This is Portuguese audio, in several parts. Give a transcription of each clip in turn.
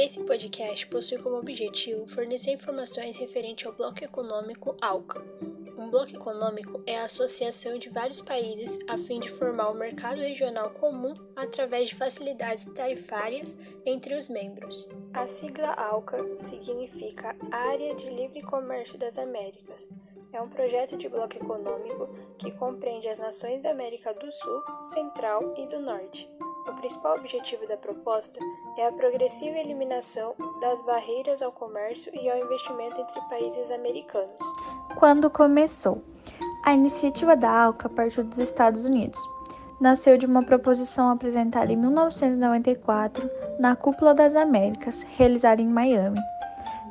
Esse podcast possui como objetivo fornecer informações referente ao Bloco Econômico ALCA. Um bloco econômico é a associação de vários países a fim de formar um mercado regional comum através de facilidades tarifárias entre os membros. A sigla ALCA significa Área de Livre Comércio das Américas. É um projeto de bloco econômico que compreende as nações da América do Sul, Central e do Norte. O principal objetivo da proposta é a progressiva eliminação das barreiras ao comércio e ao investimento entre países americanos. Quando começou? A iniciativa da ALCA partiu dos Estados Unidos. Nasceu de uma proposição apresentada em 1994 na Cúpula das Américas, realizada em Miami.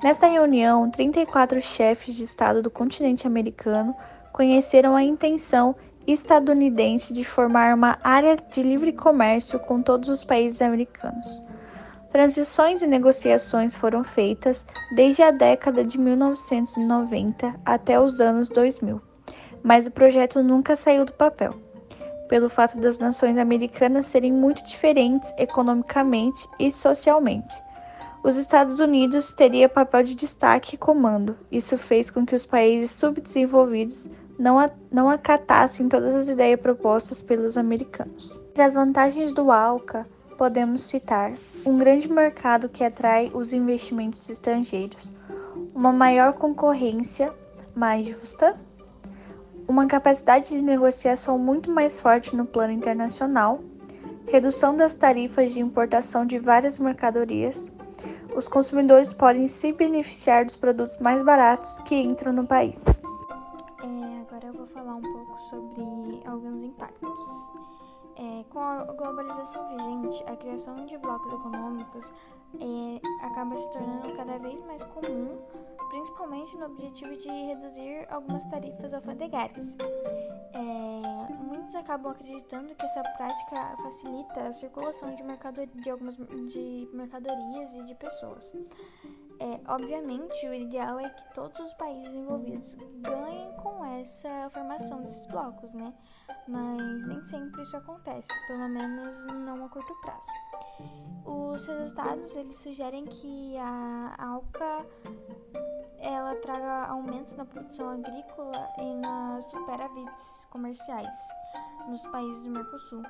Nesta reunião, 34 chefes de Estado do continente americano conheceram a intenção estadunidense de formar uma área de livre comércio com todos os países americanos. Transições e negociações foram feitas desde a década de 1990 até os anos 2000, mas o projeto nunca saiu do papel, pelo fato das nações americanas serem muito diferentes economicamente e socialmente. Os Estados Unidos teria papel de destaque e comando. Isso fez com que os países subdesenvolvidos não, a, não acatassem todas as ideias propostas pelos americanos. Entre as vantagens do ALCA, podemos citar um grande mercado que atrai os investimentos estrangeiros, uma maior concorrência mais justa, uma capacidade de negociação muito mais forte no plano internacional, redução das tarifas de importação de várias mercadorias. Os consumidores podem se beneficiar dos produtos mais baratos que entram no país um pouco sobre alguns impactos. É, com a globalização vigente, a criação de blocos econômicos é, acaba se tornando cada vez mais comum, principalmente no objetivo de reduzir algumas tarifas alfandegárias. É, muitos acabam acreditando que essa prática facilita a circulação de, de algumas de mercadorias e de pessoas. É, obviamente, o ideal é que todos os países envolvidos ganhem com essa formação desses blocos, né? Mas nem sempre isso acontece, pelo menos não a curto prazo. Os resultados eles sugerem que a ALCA ela traga aumentos na produção agrícola e nas superávites comerciais nos países do Mercosul.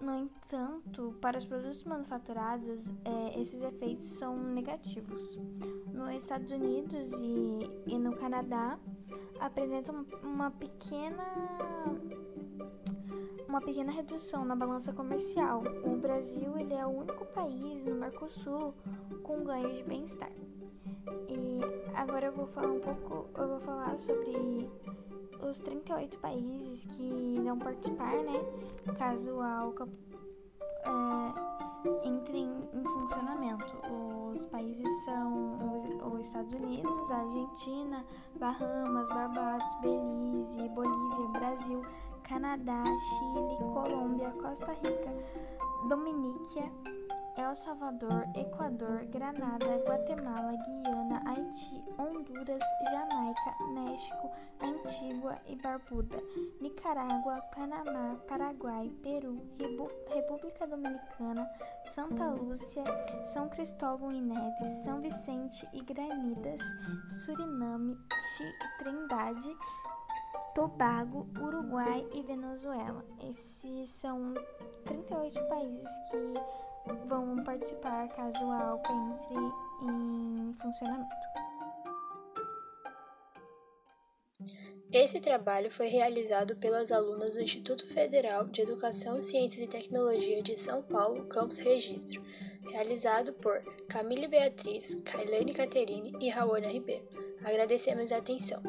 No entanto, para os produtos manufaturados, é, esses efeitos são negativos. Nos Estados Unidos e, e no Canadá, apresentam uma pequena uma pequena redução na balança comercial. O Brasil ele é o único país no Mercosul com ganhos de bem-estar. E agora eu vou falar um pouco, eu vou falar sobre os 38 países que irão participar, né? Caso a ALCA é, entre em, em, funcionamento. Os países são os, os Estados Unidos, Argentina, Bahamas, Barbados, Belize, Bolívia, Brasil, Canadá, Chile, Colômbia, Costa Rica, Dominícia, El Salvador, Equador, Granada, Guatemala, Guiana, Haiti, Honduras, Jamaica, México, Antígua e Barbuda, Nicarágua, Panamá, Paraguai, Peru, República Dominicana, Santa Lúcia, São Cristóvão e Neves, São Vicente e Granidas, Suriname, Trindade, Tobago, Uruguai e Venezuela. Esses são 38 países que vão participar caso a ALCA entre em funcionamento. Esse trabalho foi realizado pelas alunas do Instituto Federal de Educação, Ciências e Tecnologia de São Paulo, Campus Registro, realizado por Camille Beatriz, Kailane Caterine e Raona Ribeiro. Agradecemos a atenção.